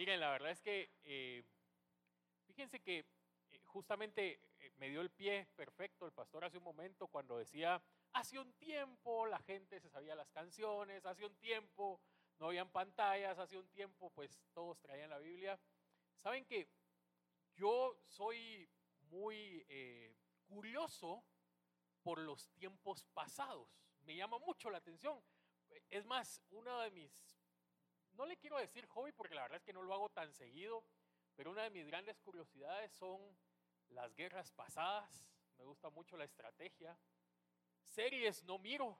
Miren, la verdad es que, eh, fíjense que eh, justamente eh, me dio el pie perfecto el pastor hace un momento cuando decía, hace un tiempo la gente se sabía las canciones, hace un tiempo no habían pantallas, hace un tiempo pues todos traían la Biblia. Saben que yo soy muy curioso por los tiempos pasados, me llama mucho la atención. Es más, uno de mis no le quiero decir hobby porque la verdad es que no lo hago tan seguido, pero una de mis grandes curiosidades son las guerras pasadas, me gusta mucho la estrategia. Series no miro,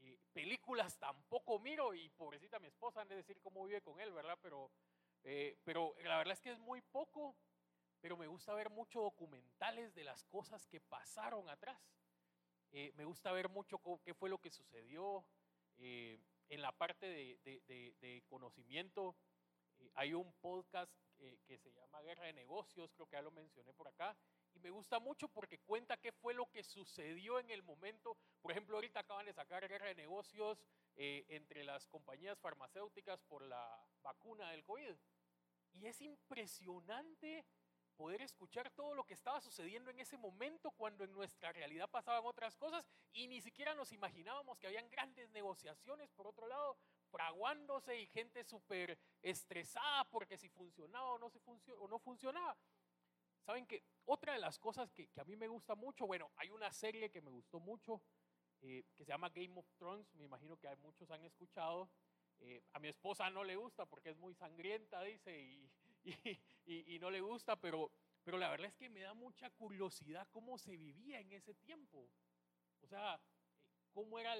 y películas tampoco miro y pobrecita mi esposa han de decir cómo vive con él, ¿verdad? Pero, eh, pero la verdad es que es muy poco, pero me gusta ver mucho documentales de las cosas que pasaron atrás. Eh, me gusta ver mucho qué fue lo que sucedió. Eh, en la parte de, conocimiento, eh, hay un podcast que se llama Guerra de Negocios, creo que ya lo mencioné por acá, y me gusta mucho porque cuenta qué fue lo que sucedió en el momento. Por ejemplo, ahorita acaban de sacar Guerra de Negocios eh, entre las compañías farmacéuticas por la vacuna del COVID. Y es impresionante poder escuchar todo lo que estaba sucediendo en ese momento cuando en nuestra realidad pasaban otras cosas y ni siquiera nos imaginábamos que habían grandes negociaciones por otro lado fraguándose y gente súper estresada porque si funcionaba o no, se o no funcionaba. Saben que otra de las cosas que, a mí me gusta mucho, bueno, hay una serie que me gustó mucho eh, que se llama Game of Thrones, me imagino que muchos han escuchado. Eh, a mi esposa no le gusta porque es muy sangrienta, dice, y, y, no le gusta, pero, pero la verdad es que me da mucha curiosidad cómo se vivía en ese tiempo. O sea, cómo era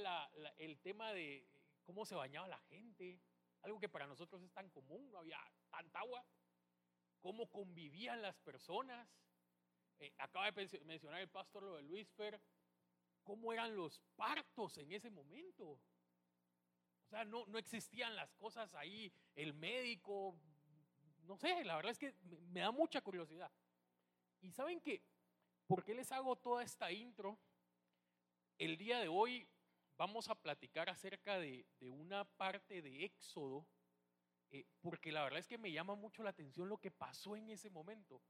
el tema de cómo se bañaba la gente, algo que para nosotros es tan común, no había tanta agua, cómo convivían las personas. Eh, acaba de mencionar el pastor lo de Luis Fer, cómo eran los partos en ese momento. O sea, no, no existían las cosas ahí, el médico no sé, la verdad es que me da mucha curiosidad. Y saben que, ¿por qué les hago toda esta intro? El día de hoy vamos a platicar acerca de, una parte de Éxodo, eh, porque la verdad es que me llama mucho la atención lo que pasó en ese momento.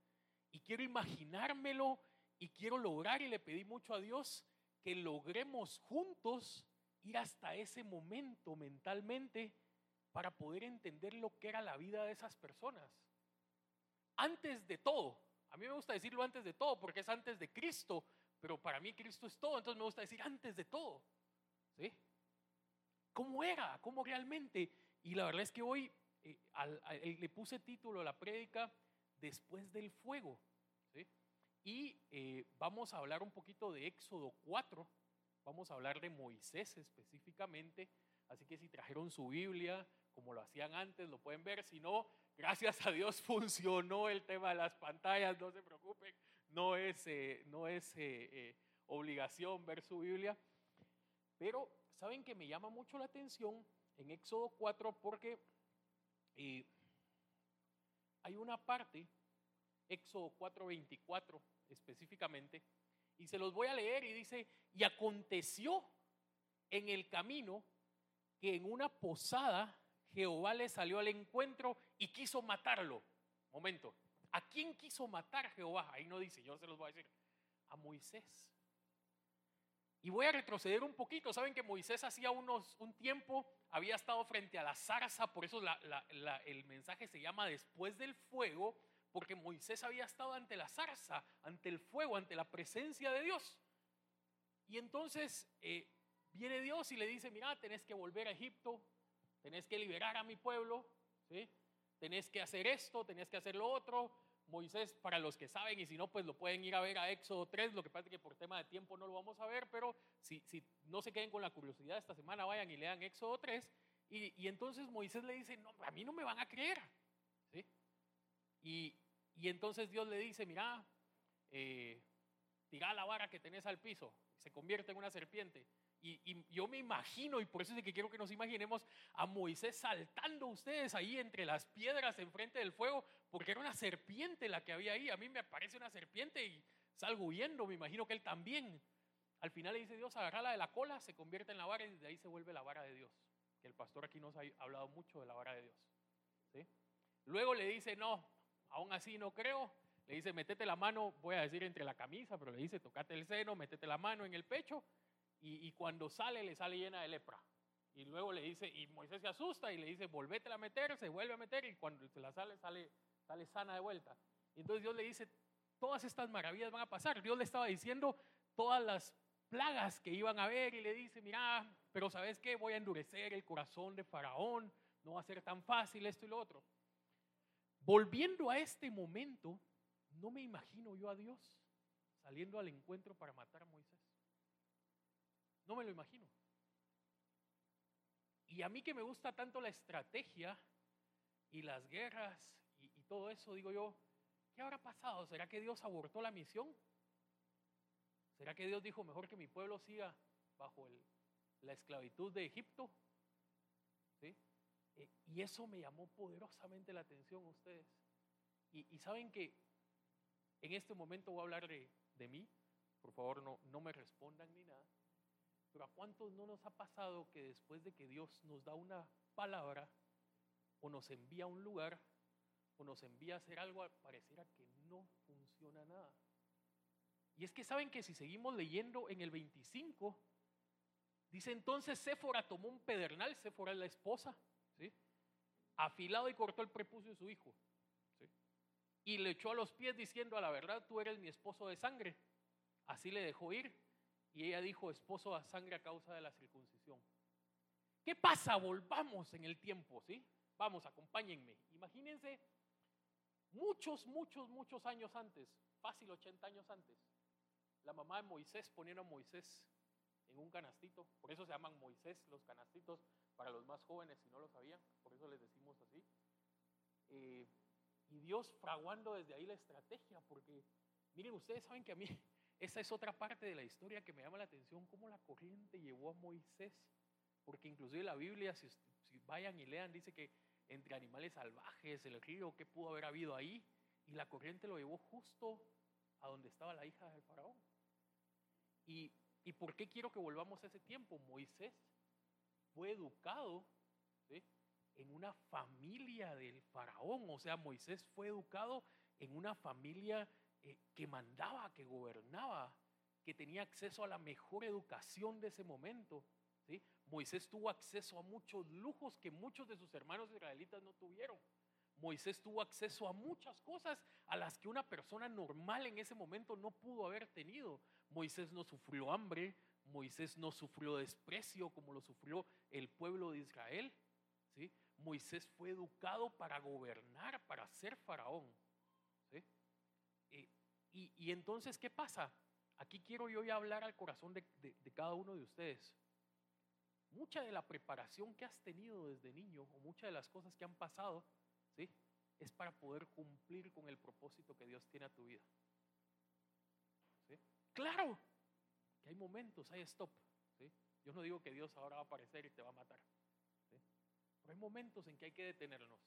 Y quiero imaginármelo y quiero lograr, y le pedí mucho a Dios que logremos juntos ir hasta ese momento mentalmente para poder entender lo que era la vida de esas personas. Antes de todo, a mí me gusta decirlo antes de todo porque es antes de Cristo, pero para mí Cristo es todo, entonces me gusta decir antes de todo. ¿Sí? ¿Cómo era? ¿Cómo realmente? Y la verdad es que hoy eh, le puse título a la prédica Después del fuego. Y eh, vamos a hablar un poquito de Éxodo 4, vamos a hablar de Moisés específicamente. Así que si trajeron su Biblia, como lo hacían antes, lo pueden ver. Si no, gracias a Dios funcionó el tema de las pantallas, no se preocupen, no es, eh, no es eh, eh, obligación ver su Biblia. Pero saben que me llama mucho la atención en Éxodo 4 porque hay una parte, Éxodo 4:24 específicamente, y se los voy a leer y dice, y aconteció en el camino que en una posada Jehová le salió al encuentro y quiso matarlo. Momento, ¿a quién quiso matar Jehová? Ahí no dice, yo se los voy a decir, a Moisés. Y voy a retroceder un poquito. Saben que Moisés hacía unos, un tiempo había estado frente a la zarza, por eso el mensaje se llama después del fuego, porque Moisés había estado ante la zarza, ante el fuego, ante la presencia de Dios. Y entonces eh, viene Dios y le dice, mira, tenés que volver a Egipto, tenés que liberar a mi pueblo, ¿sí? tenés que hacer esto, tenés que hacer lo otro. Moisés, para los que saben, y si no, pues lo pueden ir a ver a Éxodo 3, lo que pasa es que por tema de tiempo no lo vamos a ver, pero si, si no se queden con la curiosidad esta semana, vayan y lean Éxodo 3. Y, entonces Moisés le dice, no, a mí no me van a creer. ¿sí? Y, entonces Dios le dice, mira, eh, tira la vara que tenés al piso, se convierte en una serpiente. Y, yo me imagino, y por eso es que quiero que nos imaginemos a Moisés saltando ustedes ahí entre las piedras enfrente del fuego, porque era una serpiente la que había ahí. A mí me aparece una serpiente y salgo huyendo, me imagino que él también. Al final le dice Dios, agarrala de la cola, se convierte en la vara y de ahí se vuelve la vara de Dios. Que el pastor aquí nos ha hablado mucho de la vara de Dios. ¿sí? Luego le dice, no, aún así no creo. Le dice, metete la mano, voy a decir entre la camisa, pero le dice, tocate el seno, metete la mano en el pecho. Y, cuando sale, le sale llena de lepra. Y luego le dice, y Moisés se asusta y le dice, volvete a meter, se vuelve a meter y cuando se la sale, sale, sale sana de vuelta. Entonces Dios le dice, todas estas maravillas van a pasar. Dios le estaba diciendo todas las plagas que iban a haber y le dice, mira, pero ¿sabes qué? Voy a endurecer el corazón de Faraón, no va a ser tan fácil esto y lo otro. Volviendo a este momento, no me imagino yo a Dios saliendo al encuentro para matar a Moisés. No me lo imagino. Y a mí que me gusta tanto la estrategia y las guerras y, todo eso, digo yo, ¿qué habrá pasado? ¿Será que Dios abortó la misión? ¿Será que Dios dijo mejor que mi pueblo siga bajo la esclavitud de Egipto? ¿Sí? Eh, y eso me llamó poderosamente la atención a ustedes. Y, saben que en este momento voy a hablar de, de mí. Por favor, no, no me respondan ni nada. Pero ¿a cuántos no nos ha pasado que después de que Dios nos da una palabra o nos envía a un lugar o nos envía a hacer algo, pareciera que no funciona nada? Y es que saben que si seguimos leyendo en el 25, dice entonces Séfora tomó un pedernal, Séfora es la esposa, ¿sí? afilado y cortó el prepucio de su hijo. ¿sí? Y le echó a los pies diciendo, a la verdad, tú eres mi esposo de sangre. Así le dejó ir. Y ella dijo, esposo a sangre a causa de la circuncisión. ¿Qué pasa? Volvamos en el tiempo, ¿sí? Vamos, acompáñenme. Imagínense muchos, muchos, muchos años antes, fácil 80 años antes, la mamá de Moisés poniendo a Moisés en un canastito. Por eso se llaman Moisés los canastitos para los más jóvenes, si no lo sabían. Por eso les decimos así. Eh, y Dios fraguando desde ahí la estrategia, porque miren, ustedes saben que a mí esa es otra parte de la historia que me llama la atención, cómo la corriente llevó a Moisés. Porque inclusive la Biblia, si, vayan y lean, dice que entre animales salvajes, el río, ¿qué pudo haber habido ahí? Y la corriente lo llevó justo a donde estaba la hija del faraón. ¿Y, ¿Y por qué quiero que volvamos a ese tiempo? Moisés fue educado en una familia del faraón, o sea, Moisés fue educado en una familia eh, que mandaba, que gobernaba, que tenía acceso a la mejor educación de ese momento. ¿sí? Moisés tuvo acceso a muchos lujos que muchos de sus hermanos israelitas no tuvieron. Moisés tuvo acceso a muchas cosas a las que una persona normal en ese momento no pudo haber tenido. Moisés no sufrió hambre, Moisés no sufrió desprecio como lo sufrió el pueblo de Israel. ¿sí? Moisés fue educado para gobernar, para ser faraón. Y, entonces, ¿qué pasa? Aquí quiero yo ya hablar al corazón de cada uno de ustedes. Mucha de la preparación que has tenido desde niño o muchas de las cosas que han pasado, ¿sí? Es para poder cumplir con el propósito que Dios tiene a tu vida. ¿Sí? Claro que hay momentos, hay stop. ¿sí? Yo no digo que Dios ahora va a aparecer y te va a matar. ¿sí? Pero hay momentos en que hay que detenernos.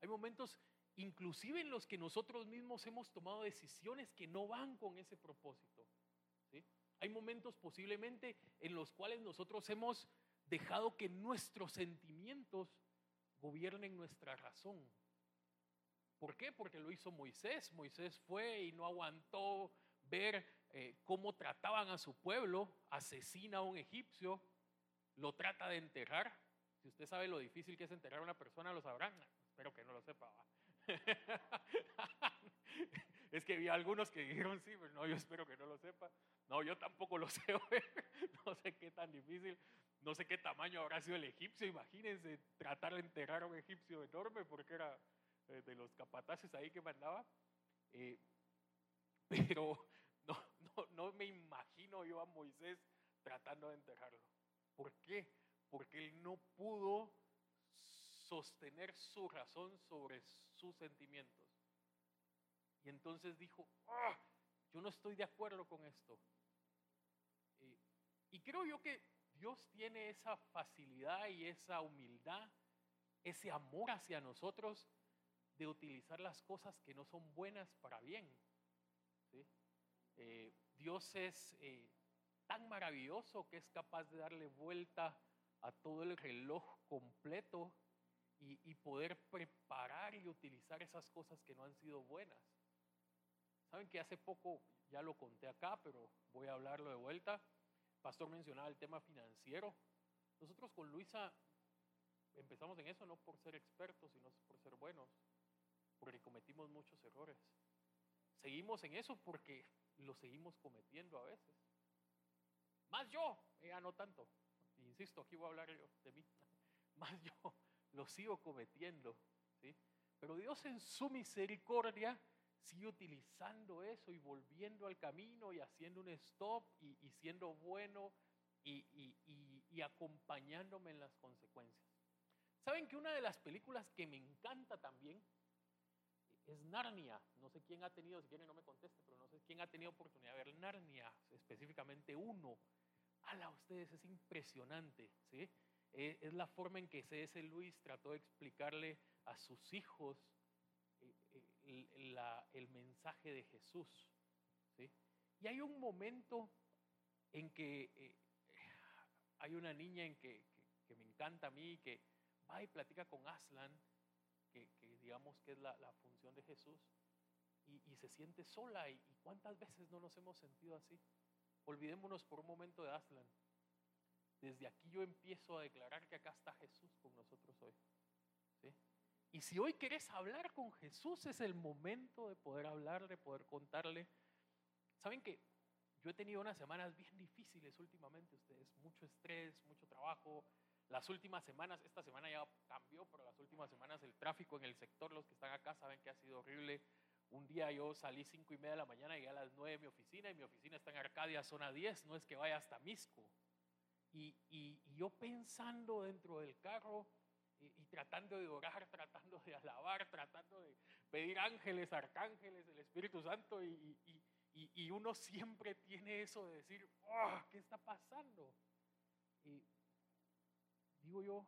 Hay momentos inclusive en los que nosotros mismos hemos tomado decisiones que no van con ese propósito. ¿sí? Hay momentos posiblemente en los cuales nosotros hemos dejado que nuestros sentimientos gobiernen nuestra razón. ¿Por qué? Porque lo hizo Moisés. Moisés fue y no aguantó ver eh, cómo trataban a su pueblo, asesina a un egipcio, lo trata de enterrar. Si usted sabe lo difícil que es enterrar a una persona, lo sabrán. Espero que no lo sepa. es que vi algunos que dijeron sí, pero no, yo espero que no lo sepa. No, yo tampoco lo sé. no sé qué tan difícil, no sé qué tamaño habrá sido el egipcio. Imagínense tratar de enterrar a un egipcio enorme porque era eh, de los capataces ahí que mandaba. Eh, pero no, no, no me imagino yo a Moisés tratando de enterrarlo. ¿Por qué? Porque él no pudo sostener su razón sobre sus sentimientos. Y entonces dijo, ¡Ah! yo no estoy de acuerdo con esto. Eh, y creo yo que Dios tiene esa facilidad y esa humildad, ese amor hacia nosotros de utilizar las cosas que no son buenas para bien. Eh, Dios es eh, tan maravilloso que es capaz de darle vuelta a todo el reloj completo y, y poder preparar y utilizar esas cosas que no han sido buenas. Saben que hace poco, ya lo conté acá, pero voy a hablarlo de vuelta. Pastor mencionaba el tema financiero. Nosotros con Luisa empezamos en eso no por ser expertos, sino por ser buenos, porque cometimos muchos errores. Seguimos en eso porque lo seguimos cometiendo a veces. Más yo, ella no tanto. Insisto, aquí voy a hablar yo de mí. Más yo lo sigo cometiendo. ¿sí? Pero Dios en su misericordia sigue utilizando eso y volviendo al camino y haciendo un stop y, siendo bueno y, y acompañándome en las consecuencias. ¿Saben que una de las películas que me encanta también es Narnia? No sé quién ha tenido, si quieren no me conteste, pero no sé quién ha tenido oportunidad de ver Narnia, específicamente uno. A ustedes, es impresionante, ¿sí? Eh, es la forma en que C.S. Luis trató de explicarle a sus hijos eh, eh, el, mensaje de Jesús. Y hay un momento en que hay una niña en que, me encanta a mí, que va y platica con Aslan, que, digamos que es la, función de Jesús, y, se siente sola. Y, cuántas veces no nos hemos sentido así? Olvidémonos por un momento de Aslan. Desde aquí yo empiezo a declarar que acá está Jesús con nosotros hoy. Y si hoy querés hablar con Jesús, es el momento de poder hablar, de poder contarle. Saben que yo he tenido unas semanas bien difíciles últimamente, ustedes, mucho estrés, mucho trabajo, las últimas semanas, esta semana ya cambió, pero las últimas semanas el tráfico en el sector, los que están acá saben que ha sido horrible. Un día yo salí cinco y media de la mañana, llegué a las nueve de mi oficina y mi oficina está en Arcadia, zona 10, no es que vaya hasta Misco. Y, y, yo pensando dentro del carro y, tratando de orar, tratando de alabar, tratando de pedir ángeles, arcángeles, el Espíritu Santo y, y uno siempre tiene eso de decir, oh, ¿qué está pasando? Y digo yo,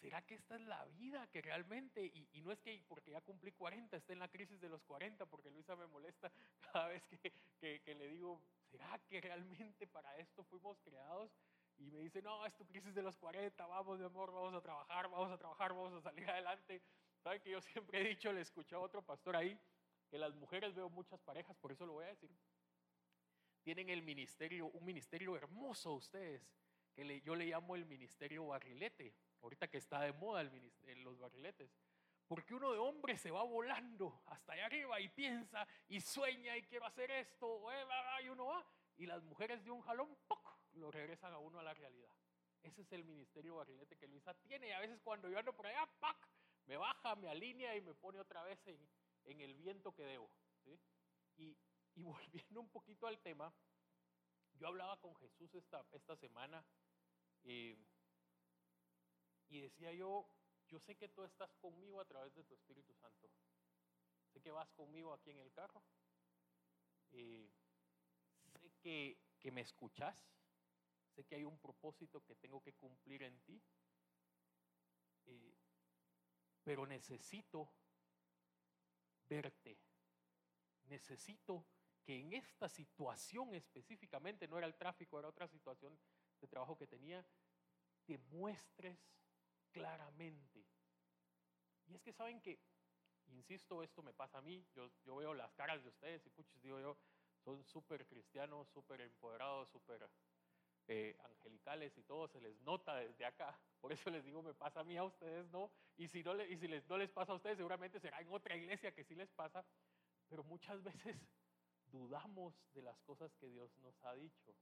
¿será que esta es la vida que realmente, y, no es que porque ya cumplí 40, esté en la crisis de los 40, porque Luisa me molesta cada vez que, que, le digo, ¿será que realmente para esto fuimos creados? Y me dice, no, es tu crisis de los 40, vamos, mi amor, vamos a trabajar, vamos a trabajar, vamos a salir adelante. ¿Saben que yo siempre he dicho, le escuché a otro pastor ahí, que las mujeres veo muchas parejas, por eso lo voy a decir, tienen el ministerio, un ministerio hermoso ustedes, que yo le llamo el ministerio barrilete, ahorita que está de moda el los barriletes. Porque uno de hombre se va volando hasta allá arriba y piensa y sueña y quiero hacer esto, y uno va. Y las mujeres de un jalón, ¡poc! Lo regresan a uno a la realidad. Ese es el ministerio barrilete que Luisa tiene. Y a veces cuando yo ando por allá, ¡pac! me baja, me alinea y me pone otra vez en, el viento que debo. Y, y, volviendo un poquito al tema, yo hablaba con Jesús esta, esta semana y decía yo, yo sé que tú estás conmigo a través de tu Espíritu Santo. Sé que vas conmigo aquí en el carro. sé que, que me escuchas. Sé que hay un propósito que tengo que cumplir en ti. pero necesito verte. Necesito que en esta situación específicamente, no era el tráfico, era otra situación de trabajo que tenía, te muestres claramente. Y es que saben que, insisto, esto me pasa a mí, yo, yo veo las caras de ustedes y puchos, digo yo, son súper cristianos, súper empoderados, súper eh, angelicales y todo, se les nota desde acá. Por eso les digo, me pasa a mí, a ustedes no. Y si, no, les, no les pasa a ustedes, seguramente será en otra iglesia que sí les pasa. Pero muchas veces dudamos de las cosas que Dios nos ha dicho.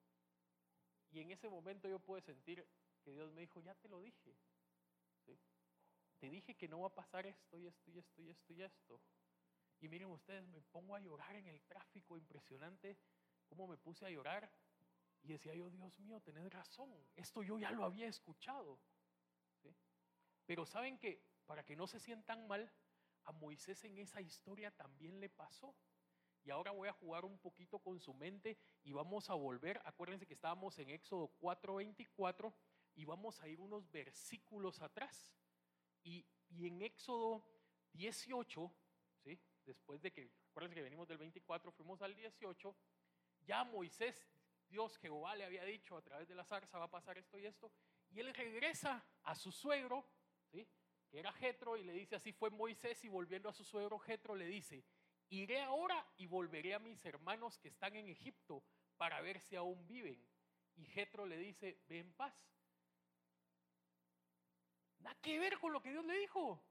Y en ese momento yo pude sentir que Dios me dijo, ya te lo dije. Te dije que no va a pasar esto y esto y esto y esto y esto. Y miren ustedes, me pongo a llorar en el tráfico, impresionante cómo me puse a llorar. Y decía yo, Dios mío, tenés razón, esto yo ya lo había escuchado. Pero saben que para que no se sientan mal, a Moisés en esa historia también le pasó. Y ahora voy a jugar un poquito con su mente y vamos a volver. Acuérdense que estábamos en Éxodo 4:24 y vamos a ir unos versículos atrás. Y, en Éxodo 18, ¿sí? después de que, acuérdense que venimos del 24, fuimos al 18, ya Moisés, Dios Jehová le había dicho a través de la zarza va a pasar esto y esto, y él regresa a su suegro, ¿sí? que era Jetro, y le dice, así fue Moisés, y volviendo a su suegro Jetro le dice, iré ahora y volveré a mis hermanos que están en Egipto para ver si aún viven. Y Jetro le dice, ve en paz. Nada que ver con lo que Dios le dijo.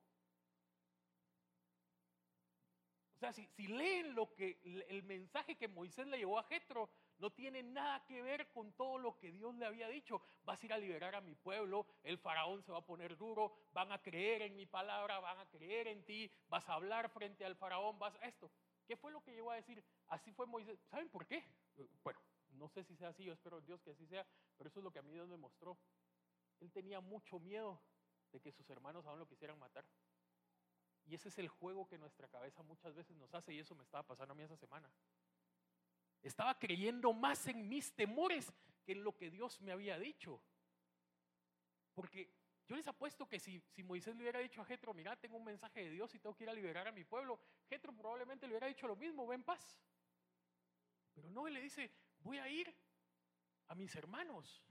O sea, si, si leen lo que el mensaje que Moisés le llevó a Jetro, no tiene nada que ver con todo lo que Dios le había dicho. Vas a ir a liberar a mi pueblo, el faraón se va a poner duro, van a creer en mi palabra, van a creer en ti, vas a hablar frente al faraón, vas a esto. ¿Qué fue lo que llegó a decir? Así fue Moisés. ¿Saben por qué? Bueno, no sé si sea así, yo espero Dios que así sea, pero eso es lo que a mí Dios me mostró. Él tenía mucho miedo de que sus hermanos aún lo quisieran matar. Y ese es el juego que nuestra cabeza muchas veces nos hace y eso me estaba pasando a mí esa semana. Estaba creyendo más en mis temores que en lo que Dios me había dicho. Porque yo les apuesto que si, Moisés le hubiera dicho a Jetro, mira, tengo un mensaje de Dios y tengo que ir a liberar a mi pueblo, Jetro probablemente le hubiera dicho lo mismo, ven paz. Pero no, él le dice, voy a ir a mis hermanos.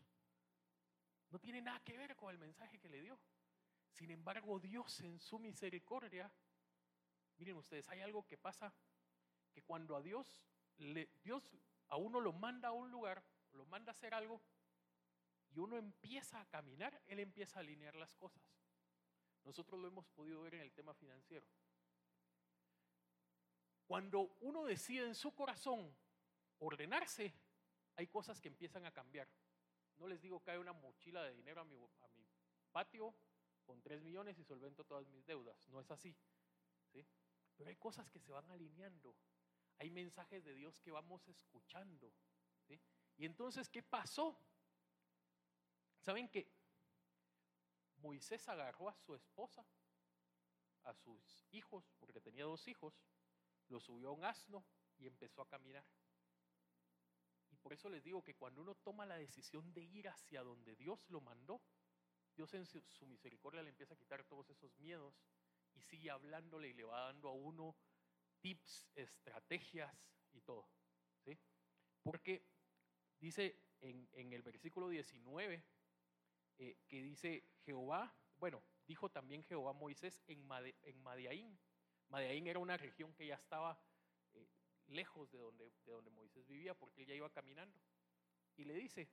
No tiene nada que ver con el mensaje que le dio. Sin embargo, Dios en su misericordia, miren ustedes, hay algo que pasa que cuando a Dios Dios a uno lo manda a un lugar, lo manda a hacer algo, y uno empieza a caminar, Él empieza a alinear las cosas. Nosotros lo hemos podido ver en el tema financiero. Cuando uno decide en su corazón ordenarse, hay cosas que empiezan a cambiar. No les digo que hay una mochila de dinero a mi, a mi patio con 3 millones y solvento todas mis deudas. No es así. ¿sí? Pero hay cosas que se van alineando hay mensajes de Dios que vamos escuchando. Y entonces, ¿qué pasó? ¿Saben que Moisés agarró a su esposa, a sus hijos, porque tenía dos hijos, lo subió a un asno y empezó a caminar? Y por eso les digo que cuando uno toma la decisión de ir hacia donde Dios lo mandó, Dios en su misericordia le empieza a quitar todos esos miedos y sigue hablándole y le va dando a uno tips, estrategias y todo. ¿sí? Porque dice en, el versículo 19 eh, que dice Jehová, bueno, dijo también Jehová Moisés en, en Madiaín. Madiaín era una región que ya estaba eh, lejos de donde, de donde Moisés vivía porque él ya iba caminando. Y le dice,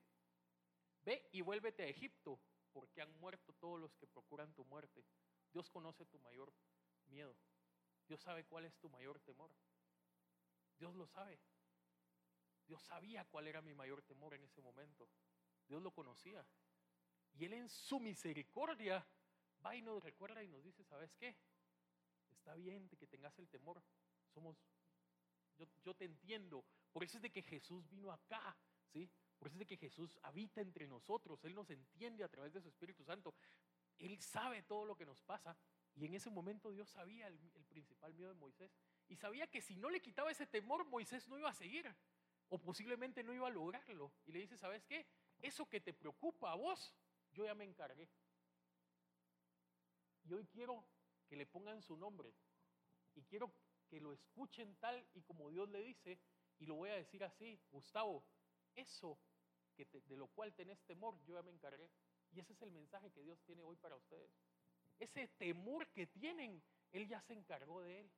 ve y vuélvete a Egipto porque han muerto todos los que procuran tu muerte. Dios conoce tu mayor miedo. Dios sabe cuál es tu mayor temor. Dios lo sabe. Dios sabía cuál era mi mayor temor en ese momento. Dios lo conocía. Y Él en su misericordia va y nos recuerda y nos dice, ¿sabes qué? Está bien que tengas el temor. Somos, yo, yo te entiendo. Por eso es de que Jesús vino acá, ¿sí? Por eso es de que Jesús habita entre nosotros. Él nos entiende a través de su Espíritu Santo. Él sabe todo lo que nos pasa. Y en ese momento Dios sabía el, principal miedo de Moisés. Y sabía que si no le quitaba ese temor, Moisés no iba a seguir. O posiblemente no iba a lograrlo. Y le dice, ¿sabes qué? Eso que te preocupa a vos, yo ya me encargué. Y hoy quiero que le pongan su nombre. Y quiero que lo escuchen tal y como Dios le dice. Y lo voy a decir así, Gustavo, eso que de lo cual tenés temor, yo ya me encargué. Y ese es el mensaje que Dios tiene hoy para ustedes ese temor que tienen, Él ya se encargó de él.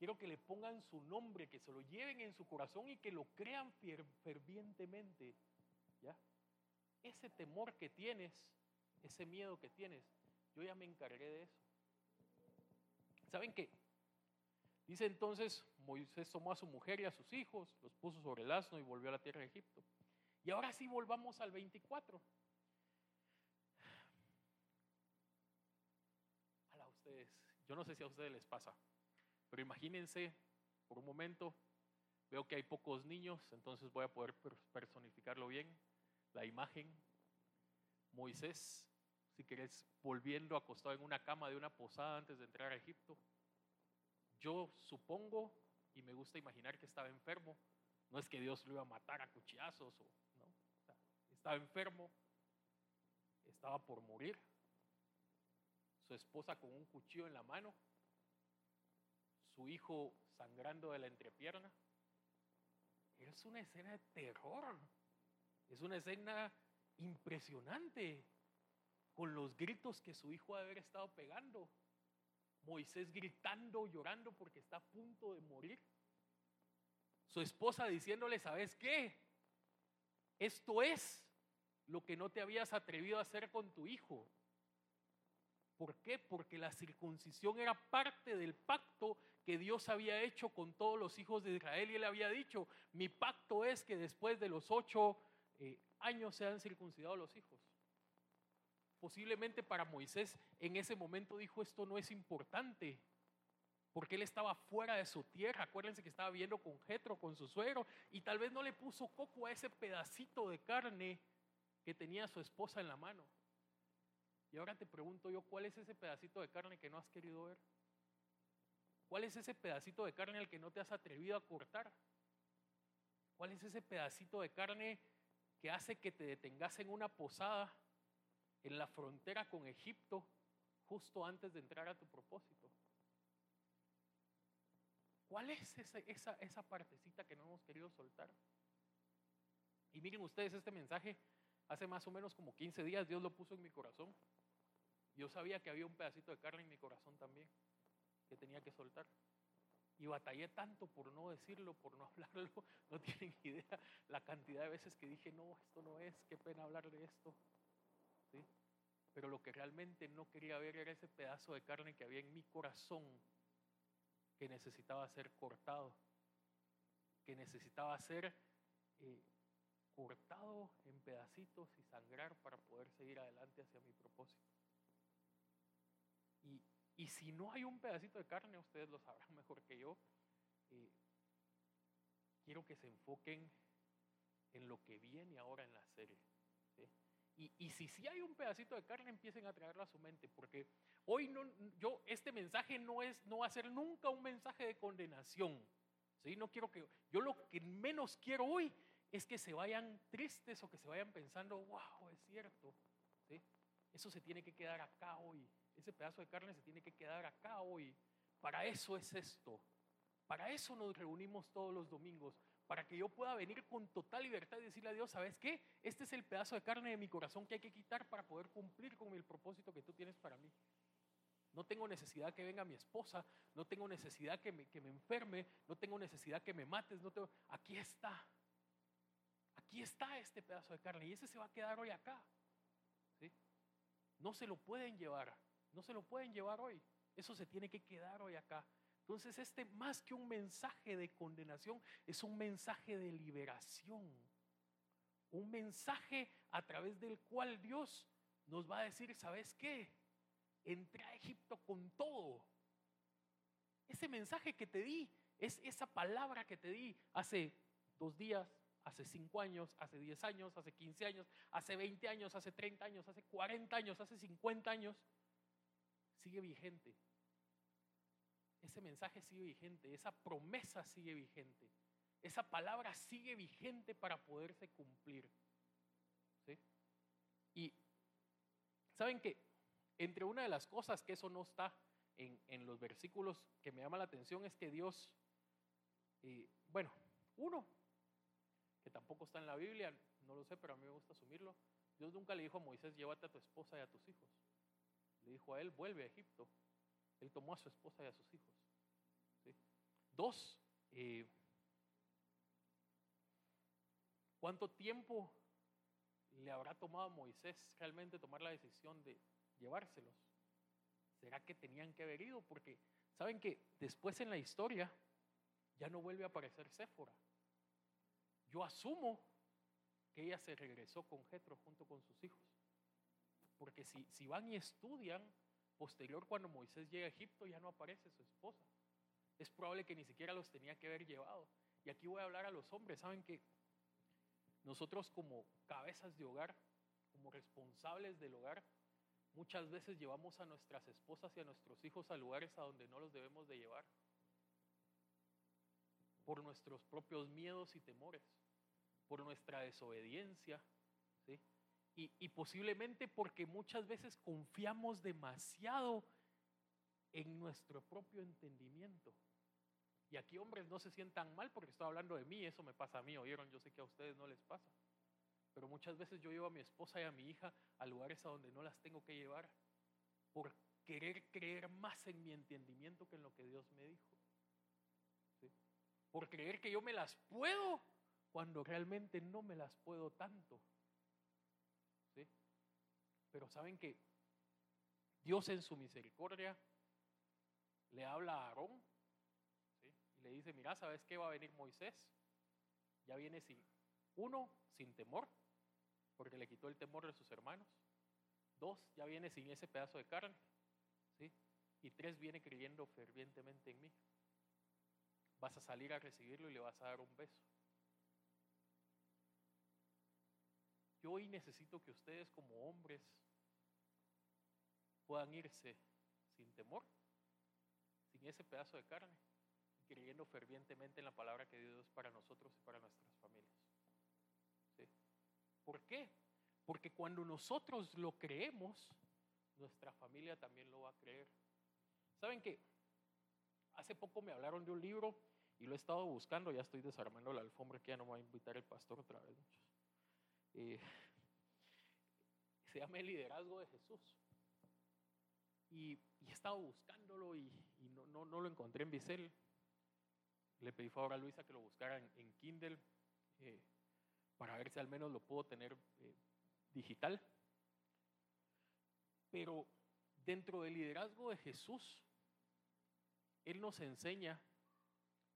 Quiero que le pongan su nombre, que se lo lleven en su corazón y que lo crean fervientemente. ¿Ya? Ese temor que tienes, ese miedo que tienes, yo ya me encargué de eso. ¿Saben qué? Dice entonces, Moisés tomó a su mujer y a sus hijos, los puso sobre el asno y volvió a la tierra de Egipto. Y ahora sí volvamos al 24. Yo no sé si a ustedes les pasa, pero imagínense por un momento, veo que hay pocos niños, entonces voy a poder personificarlo bien, la imagen, Moisés, si querés, volviendo acostado en una cama de una posada antes de entrar a Egipto. Yo supongo y me gusta imaginar que estaba enfermo. No es que Dios lo iba a matar a cuchillazos, o, ¿no? estaba enfermo, estaba por morir su esposa con un cuchillo en la mano, su hijo sangrando de la entrepierna. Es una escena de terror, es una escena impresionante, con los gritos que su hijo ha haber estado pegando. Moisés gritando, llorando porque está a punto de morir. Su esposa diciéndole, ¿sabes qué? Esto es lo que no te habías atrevido a hacer con tu hijo. ¿Por qué? Porque la circuncisión era parte del pacto que Dios había hecho con todos los hijos de Israel y él había dicho, mi pacto es que después de los ocho eh, años sean circuncidados los hijos. Posiblemente para Moisés en ese momento dijo, esto no es importante, porque él estaba fuera de su tierra. Acuérdense que estaba viendo con Jetro, con su suegro, y tal vez no le puso coco a ese pedacito de carne que tenía su esposa en la mano. Y ahora te pregunto yo, ¿cuál es ese pedacito de carne que no has querido ver? ¿Cuál es ese pedacito de carne al que no te has atrevido a cortar? ¿Cuál es ese pedacito de carne que hace que te detengas en una posada en la frontera con Egipto justo antes de entrar a tu propósito? ¿Cuál es esa, esa partecita que no hemos querido soltar? Y miren ustedes este mensaje, hace más o menos como 15 días Dios lo puso en mi corazón. Yo sabía que había un pedacito de carne en mi corazón también que tenía que soltar. Y batallé tanto por no decirlo, por no hablarlo. No tienen idea la cantidad de veces que dije, no, esto no es, qué pena hablar de esto. ¿Sí? Pero lo que realmente no quería ver era ese pedazo de carne que había en mi corazón que necesitaba ser cortado, que necesitaba ser eh, cortado en pedacitos y sangrar para poder seguir adelante hacia mi propósito. Y, y si no hay un pedacito de carne, ustedes lo sabrán mejor que yo, eh, quiero que se enfoquen en lo que viene ahora en la serie. Y, y, si sí hay un pedacito de carne, empiecen a traerlo a su mente, porque hoy no, yo, este mensaje no, es, no va a ser nunca un mensaje de condenación. ¿sí? No quiero que, yo lo que menos quiero hoy es que se vayan tristes o que se vayan pensando, wow, es cierto. ¿sí? Eso se tiene que quedar acá hoy. Ese pedazo de carne se tiene que quedar acá hoy. Para eso es esto. Para eso nos reunimos todos los domingos. Para que yo pueda venir con total libertad y decirle a Dios, ¿sabes qué? Este es el pedazo de carne de mi corazón que hay que quitar para poder cumplir con el propósito que tú tienes para mí. No tengo necesidad que venga mi esposa, no tengo necesidad que me, que me enferme, no tengo necesidad que me mates, no tengo... Aquí está. Aquí está este pedazo de carne y ese se va a quedar hoy acá. ¿sí? No se lo pueden llevar. No se lo pueden llevar hoy. Eso se tiene que quedar hoy acá. Entonces este más que un mensaje de condenación, es un mensaje de liberación. Un mensaje a través del cual Dios nos va a decir, ¿sabes qué? Entré a Egipto con todo. Ese mensaje que te di, es esa palabra que te di hace dos días, hace cinco años, hace diez años, hace quince años, hace veinte años, hace treinta años, hace cuarenta años, hace cincuenta años sigue vigente. Ese mensaje sigue vigente, esa promesa sigue vigente, esa palabra sigue vigente para poderse cumplir. ¿Sí? Y saben que entre una de las cosas que eso no está en, los versículos que me llama la atención es que Dios, eh, bueno, uno, que tampoco está en la Biblia, no lo sé, pero a mí me gusta asumirlo, Dios nunca le dijo a Moisés, llévate a tu esposa y a tus hijos le dijo a él, vuelve a Egipto. Él tomó a su esposa y a sus hijos. Dos, eh, ¿cuánto tiempo le habrá tomado a Moisés realmente tomar la decisión de llevárselos? ¿Será que tenían que haber ido? Porque saben que después en la historia ya no vuelve a aparecer Séfora. Yo asumo que ella se regresó con Jetro junto con sus hijos. Porque si, si van y estudian, posterior cuando Moisés llega a Egipto ya no aparece su esposa. Es probable que ni siquiera los tenía que haber llevado. Y aquí voy a hablar a los hombres. Saben que nosotros como cabezas de hogar, como responsables del hogar, muchas veces llevamos a nuestras esposas y a nuestros hijos a lugares a donde no los debemos de llevar. Por nuestros propios miedos y temores, por nuestra desobediencia, ¿sí? Y, posiblemente porque muchas veces confiamos demasiado en nuestro propio entendimiento. Y aquí hombres no se sientan mal porque estoy hablando de mí, eso me pasa a mí, oyeron, yo sé que a ustedes no les pasa. Pero muchas veces yo llevo a mi esposa y a mi hija a lugares a donde no las tengo que llevar por querer creer más en mi entendimiento que en lo que Dios me dijo. Por creer que yo me las puedo cuando realmente no me las puedo tanto. ¿Sí? Pero saben que Dios en su misericordia le habla a Aarón y le dice, mira, ¿sabes qué va a venir Moisés? Ya viene sin, uno, sin temor, porque le quitó el temor de sus hermanos. Dos, ya viene sin ese pedazo de carne. ¿sí? Y tres, viene creyendo fervientemente en mí. Vas a salir a recibirlo y le vas a dar un beso. Yo hoy necesito que ustedes como hombres puedan irse sin temor, sin ese pedazo de carne, creyendo fervientemente en la palabra que Dios para nosotros y para nuestras familias. ¿Sí? ¿Por qué? Porque cuando nosotros lo creemos, nuestra familia también lo va a creer. ¿Saben qué? Hace poco me hablaron de un libro y lo he estado buscando, ya estoy desarmando la alfombra que ya no me va a invitar el pastor otra vez. Se llama El liderazgo de Jesús. Y, he estado buscándolo y, no, no, lo encontré en Bicel. Le pedí favor a Luisa que lo buscara en, Kindle eh, para ver si al menos lo puedo tener eh, digital. Pero dentro del liderazgo de Jesús, Él nos enseña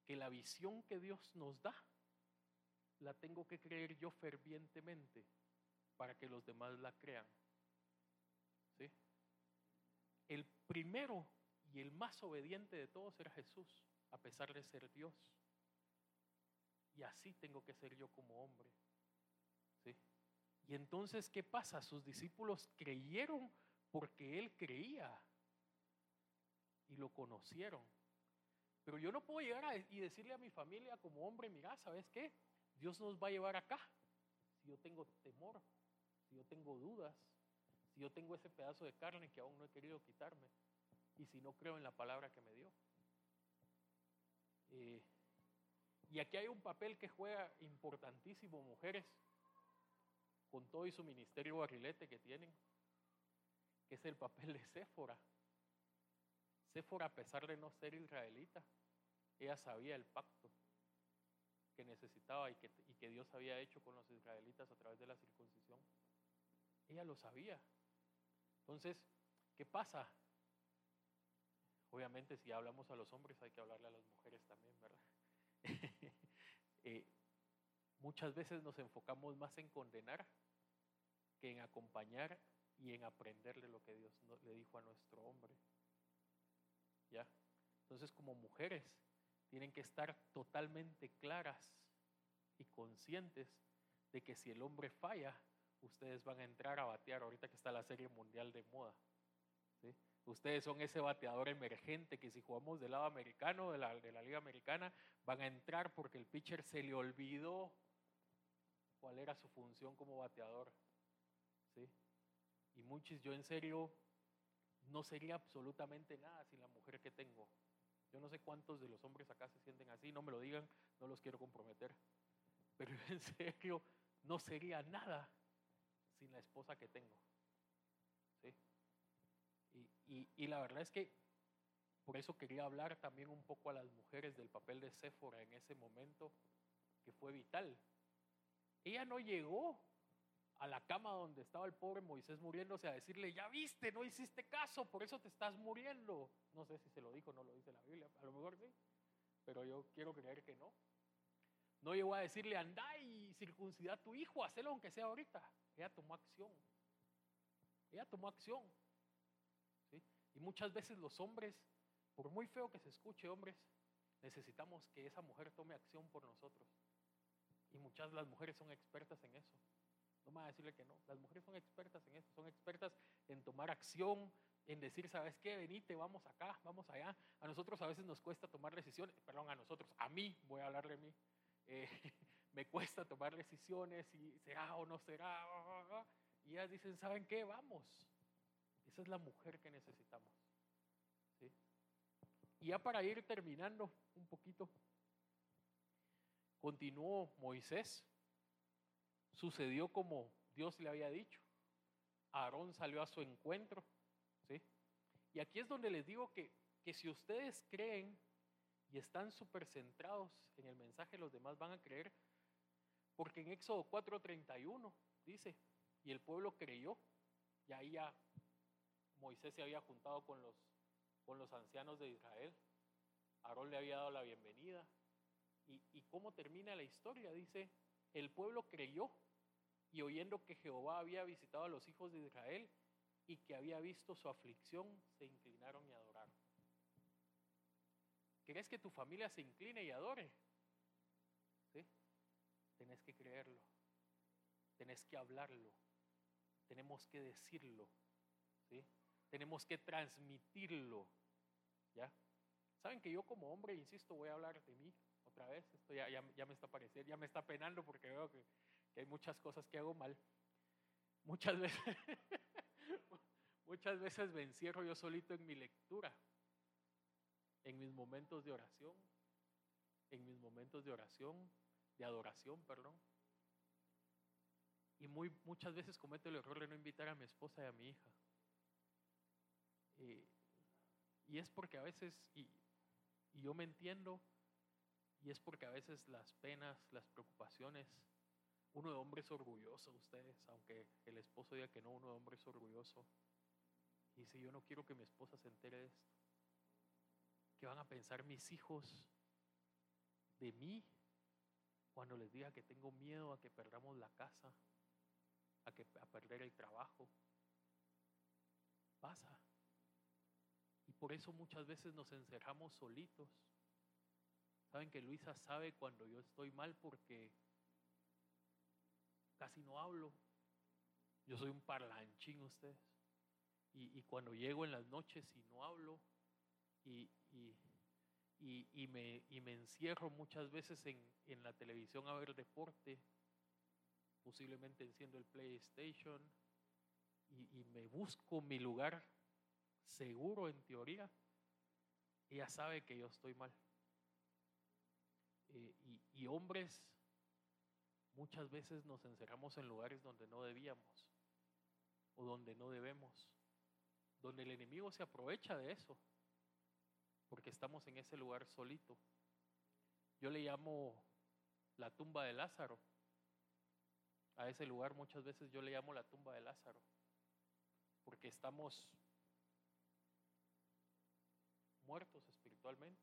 que la visión que Dios nos da, la tengo que creer yo fervientemente para que los demás la crean. ¿Sí? El primero y el más obediente de todos era Jesús, a pesar de ser Dios. Y así tengo que ser yo como hombre. ¿Sí? Y entonces, ¿qué pasa? Sus discípulos creyeron porque Él creía y lo conocieron. Pero yo no puedo llegar y decirle a mi familia como hombre, mira, ¿sabes qué? Dios nos va a llevar acá. Si yo tengo temor, si yo tengo dudas, si yo tengo ese pedazo de carne que aún no he querido quitarme y si no creo en la palabra que me dio. Eh, y aquí hay un papel que juega importantísimo, mujeres, con todo y su ministerio barrilete que tienen, que es el papel de Séfora. Séfora, a pesar de no ser israelita, ella sabía el pacto que necesitaba y que, y que Dios había hecho con los israelitas a través de la circuncisión. Ella lo sabía. Entonces, ¿qué pasa? Obviamente si hablamos a los hombres hay que hablarle a las mujeres también, ¿verdad? Eh, muchas veces nos enfocamos más en condenar que en acompañar y en aprenderle lo que Dios le dijo a nuestro hombre. ¿Ya? Entonces como mujeres tienen que estar totalmente claras y conscientes de que si el hombre falla, ustedes van a entrar a batear ahorita que está la serie mundial de moda. Ustedes son ese bateador emergente que si jugamos del lado americano, de la, de la liga americana, van a entrar porque el pitcher se le olvidó cuál era su función como bateador. ¿sí? Y muchos, yo en serio, no sería absolutamente nada sin la mujer que tengo. Yo no sé cuántos de los hombres acá se sienten así, no me lo digan, no los quiero comprometer. Pero en serio, no sería nada sin la esposa que tengo. ¿Sí? Y, la verdad es que por eso quería hablar también un poco a las mujeres del papel de Séfora en ese momento que fue vital. Ella no llegó a la cama donde estaba el pobre Moisés muriéndose a decirle, ya viste, no hiciste caso, por eso te estás muriendo. No sé si se lo dijo o no lo dice la Biblia, a lo mejor sí, pero yo quiero creer que no. No llegó a decirle, anda y circuncida a tu hijo, hacelo aunque sea ahorita. Ella tomó acción. Ella tomó acción. Y muchas veces los hombres, por muy feo que se escuche, hombres, necesitamos que esa mujer tome acción por nosotros. Y muchas de las mujeres son expertas en eso. No me va a decirle que no. Las mujeres son expertas en eso. Son expertas en tomar acción, en decir, ¿sabes qué? Venite, vamos acá, vamos allá. A nosotros a veces nos cuesta tomar decisiones. Perdón, a nosotros, a mí, voy a hablar de mí. Eh, me cuesta tomar decisiones y será o no será. Y ellas dicen, ¿saben qué? Vamos. Esa es la mujer que necesitamos. Y ya para ir terminando un poquito, continuó Moisés sucedió como Dios le había dicho. Aarón salió a su encuentro, ¿sí? Y aquí es donde les digo que, que si ustedes creen y están súper centrados en el mensaje, los demás van a creer, porque en Éxodo 4:31 dice, y el pueblo creyó, y ahí ya Moisés se había juntado con los, con los ancianos de Israel, Aarón le había dado la bienvenida, y, y cómo termina la historia, dice, el pueblo creyó y oyendo que Jehová había visitado a los hijos de Israel y que había visto su aflicción, se inclinaron y adoraron. ¿Querés que tu familia se incline y adore? ¿Sí? Tenés que creerlo. Tenés que hablarlo. Tenemos que decirlo. ¿Sí? Tenemos que transmitirlo. ¿Ya? Saben que yo como hombre, insisto, voy a hablar de mí otra vez. Esto ya, ya, me está pareciendo, ya me está penando porque veo que, hay muchas cosas que hago mal. Muchas veces, muchas veces me encierro yo solito en mi lectura en mis momentos de oración, en mis momentos de oración, de adoración, perdón. Y muy, muchas veces cometo el error de no invitar a mi esposa y a mi hija. Eh, y es porque a veces, y yo me entiendo, y es porque a veces las penas, las preocupaciones, uno de hombre es orgulloso, ustedes, aunque el esposo diga que no, uno de hombre es orgulloso. Y dice, yo no quiero que mi esposa se entere de esto van a pensar mis hijos de mí cuando les diga que tengo miedo a que perdamos la casa, a, que, a perder el trabajo? Pasa. Y por eso muchas veces nos encerramos solitos. Saben que Luisa sabe cuando yo estoy mal porque casi no hablo. Yo soy un parlanchín ustedes. Y, y cuando llego en las noches y no hablo, y, y, me, y me encierro muchas veces en, en la televisión a ver deporte, posiblemente enciendo el PlayStation y, me busco mi lugar seguro en teoría, ella sabe que yo estoy mal. Eh, y, y, hombres, muchas veces nos encerramos en lugares donde no debíamos o donde no debemos, donde el enemigo se aprovecha de eso porque estamos en ese lugar solito. Yo le llamo la tumba de Lázaro. A ese lugar muchas veces yo le llamo la tumba de Lázaro, porque estamos muertos espiritualmente,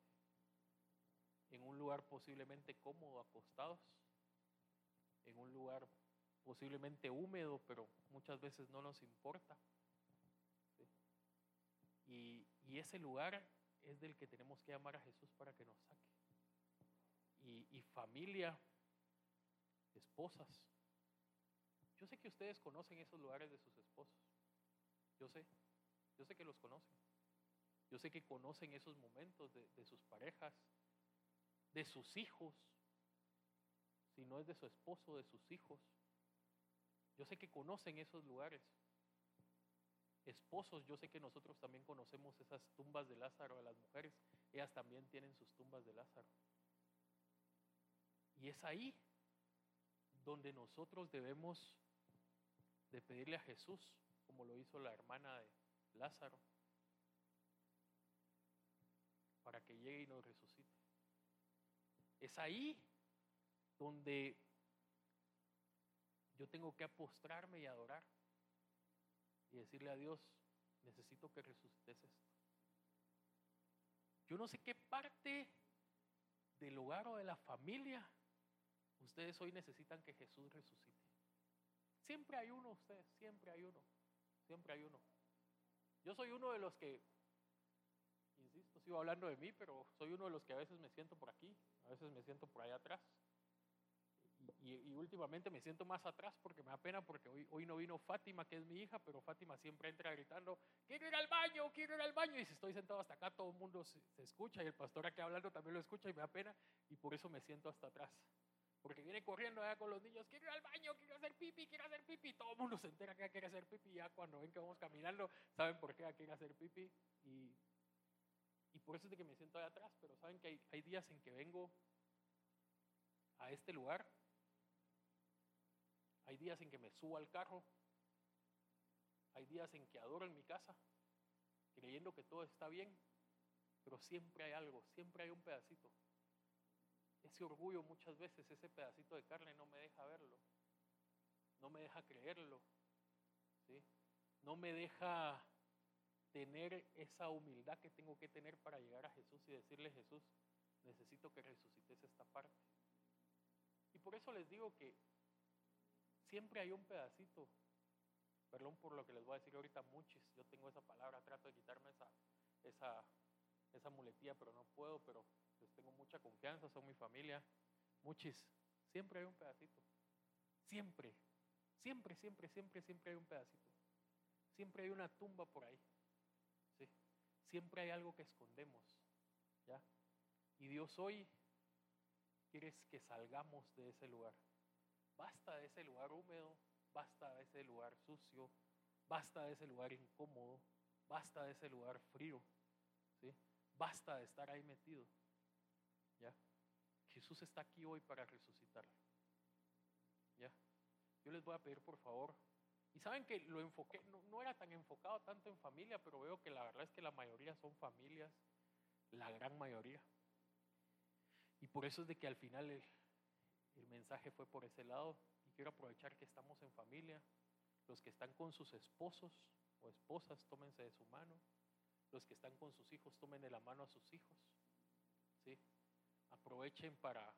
en un lugar posiblemente cómodo, acostados, en un lugar posiblemente húmedo, pero muchas veces no nos importa. Y, y ese lugar es del que tenemos que llamar a Jesús para que nos saque. Y, familia, esposas. Yo sé que ustedes conocen esos lugares de sus esposos. Yo sé, yo sé que los conocen. Yo sé que conocen esos momentos de, de sus parejas, de sus hijos. Si no es de su esposo, de sus hijos. Yo sé que conocen esos lugares esposos, yo sé que nosotros también conocemos esas tumbas de Lázaro de las mujeres, ellas también tienen sus tumbas de Lázaro. Y es ahí donde nosotros debemos de pedirle a Jesús, como lo hizo la hermana de Lázaro, para que llegue y nos resucite. Es ahí donde yo tengo que apostrarme y adorar y decirle a Dios, necesito que resucites esto. Yo no sé qué parte del hogar o de la familia ustedes hoy necesitan que Jesús resucite. Siempre hay uno, ustedes, siempre hay uno, siempre hay uno. Yo soy uno de los que, insisto, sigo hablando de mí, pero soy uno de los que a veces me siento por aquí, a veces me siento por allá atrás y, últimamente me siento más atrás porque me da pena porque hoy, hoy no vino Fátima, que es mi hija, pero Fátima siempre entra gritando, quiero ir al baño, quiero ir al baño. Y si estoy sentado hasta acá, todo el mundo se, escucha y el pastor aquí hablando también lo escucha y me da pena y por eso me siento hasta atrás. Porque viene corriendo allá con los niños, quiero ir al baño, quiero hacer pipi, quiero hacer pipi. Todo el mundo se entera que quiere hacer pipi. Ya cuando ven que vamos caminando, saben por qué quiere hacer pipi. Y, y por eso es de que me siento allá atrás. Pero saben que hay, hay días en que vengo a este lugar Hay días en que me subo al carro. Hay días en que adoro en mi casa, creyendo que todo está bien, pero siempre hay algo, siempre hay un pedacito. Ese orgullo muchas veces, ese pedacito de carne no me deja verlo, no me deja creerlo, no me deja tener esa humildad que tengo que tener para llegar a Jesús y decirle, Jesús, necesito que resucites esta parte. Y por eso les digo que siempre hay un pedacito, perdón por lo que les voy a decir ahorita, muchis, yo tengo esa palabra, trato de quitarme esa, esa, esa muletilla, pero no puedo, pero les tengo mucha confianza, son mi familia, muchis, siempre hay un pedacito, siempre, siempre, siempre, siempre, siempre hay un pedacito, siempre hay una tumba por ahí. Siempre hay algo que escondemos, ¿ya? Y Dios hoy quiere que salgamos de ese lugar. Basta de ese lugar húmedo, basta de ese lugar sucio, basta de ese lugar incómodo, basta de ese lugar frío, ¿sí? Basta de estar ahí metido, ¿ya? Jesús está aquí hoy para resucitar, ¿ya? Yo les voy a pedir por favor y saben que lo enfoqué, no, era tan enfocado tanto en familia, pero veo que la verdad es que la mayoría son familias, la gran mayoría. Y por eso es de que al final el, el mensaje fue por ese lado. Y quiero aprovechar que estamos en familia. Los que están con sus esposos o esposas, tómense de su mano. Los que están con sus hijos, tomen de la mano a sus hijos. ¿sí? Aprovechen para,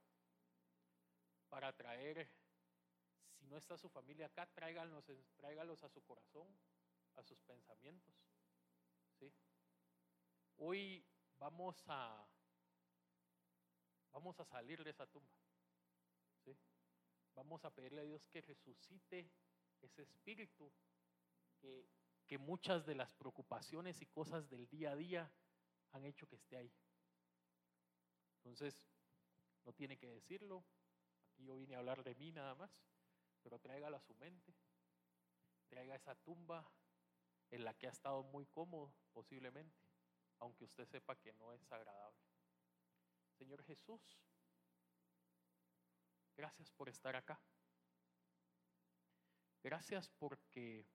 para traer si no está su familia acá, tráiganlos, tráigalos a su corazón, a sus pensamientos. ¿sí? Hoy vamos a, vamos a salir de esa tumba. ¿sí? Vamos a pedirle a Dios que resucite ese espíritu que, que muchas de las preocupaciones y cosas del día a día han hecho que esté ahí. Entonces, no tiene que decirlo. Aquí yo vine a hablar de mí nada más pero tráigalo a su mente. Traiga esa tumba en la que ha estado muy cómodo posiblemente, aunque usted sepa que no es agradable. Señor Jesús, gracias por estar acá. Gracias porque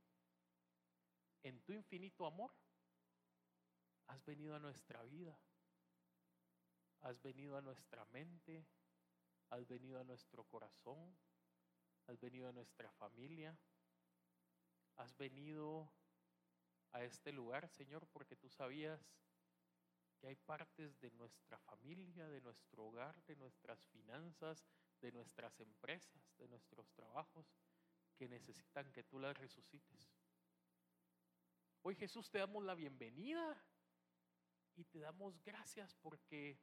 en tu infinito amor has venido a nuestra vida, has venido a nuestra mente, has venido a nuestro corazón has venido a nuestra familia, has venido a este lugar, Señor, porque tú sabías que hay partes de nuestra familia, de nuestro hogar, de nuestras finanzas, de nuestras empresas, de nuestros trabajos, que necesitan que tú las resucites. Hoy Jesús te damos la bienvenida y te damos gracias porque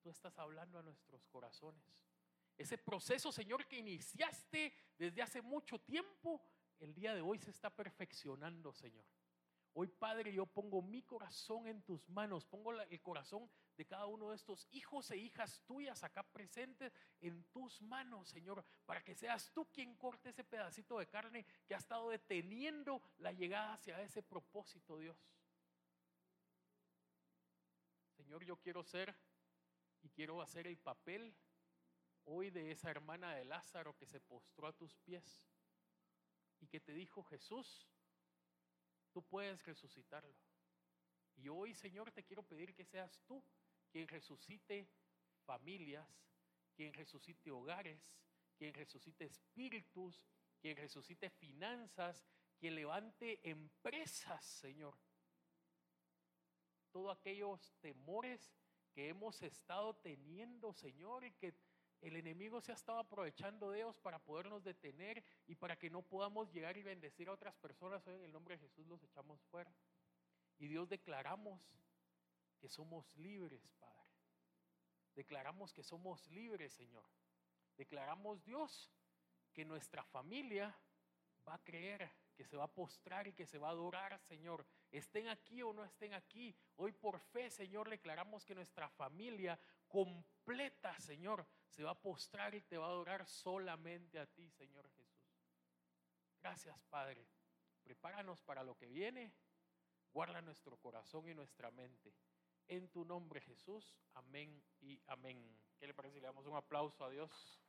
tú estás hablando a nuestros corazones. Ese proceso, Señor, que iniciaste desde hace mucho tiempo, el día de hoy se está perfeccionando, Señor. Hoy, Padre, yo pongo mi corazón en tus manos, pongo el corazón de cada uno de estos hijos e hijas tuyas acá presentes en tus manos, Señor, para que seas tú quien corte ese pedacito de carne que ha estado deteniendo la llegada hacia ese propósito, Dios. Señor, yo quiero ser y quiero hacer el papel hoy de esa hermana de Lázaro que se postró a tus pies y que te dijo, Jesús, tú puedes resucitarlo. Y hoy, Señor, te quiero pedir que seas tú quien resucite familias, quien resucite hogares, quien resucite espíritus, quien resucite finanzas, quien levante empresas, Señor. Todos aquellos temores que hemos estado teniendo, Señor, y que el enemigo se ha estado aprovechando de ellos para podernos detener y para que no podamos llegar y bendecir a otras personas. Hoy en el nombre de Jesús los echamos fuera. Y Dios declaramos que somos libres, Padre. Declaramos que somos libres, Señor. Declaramos, Dios, que nuestra familia va a creer, que se va a postrar y que se va a adorar, Señor. Estén aquí o no estén aquí. Hoy por fe, Señor, declaramos que nuestra familia completa, Señor, se va a postrar y te va a adorar solamente a ti, Señor Jesús. Gracias, Padre. Prepáranos para lo que viene. Guarda nuestro corazón y nuestra mente. En tu nombre, Jesús. Amén y amén. ¿Qué le parece le damos un aplauso a Dios?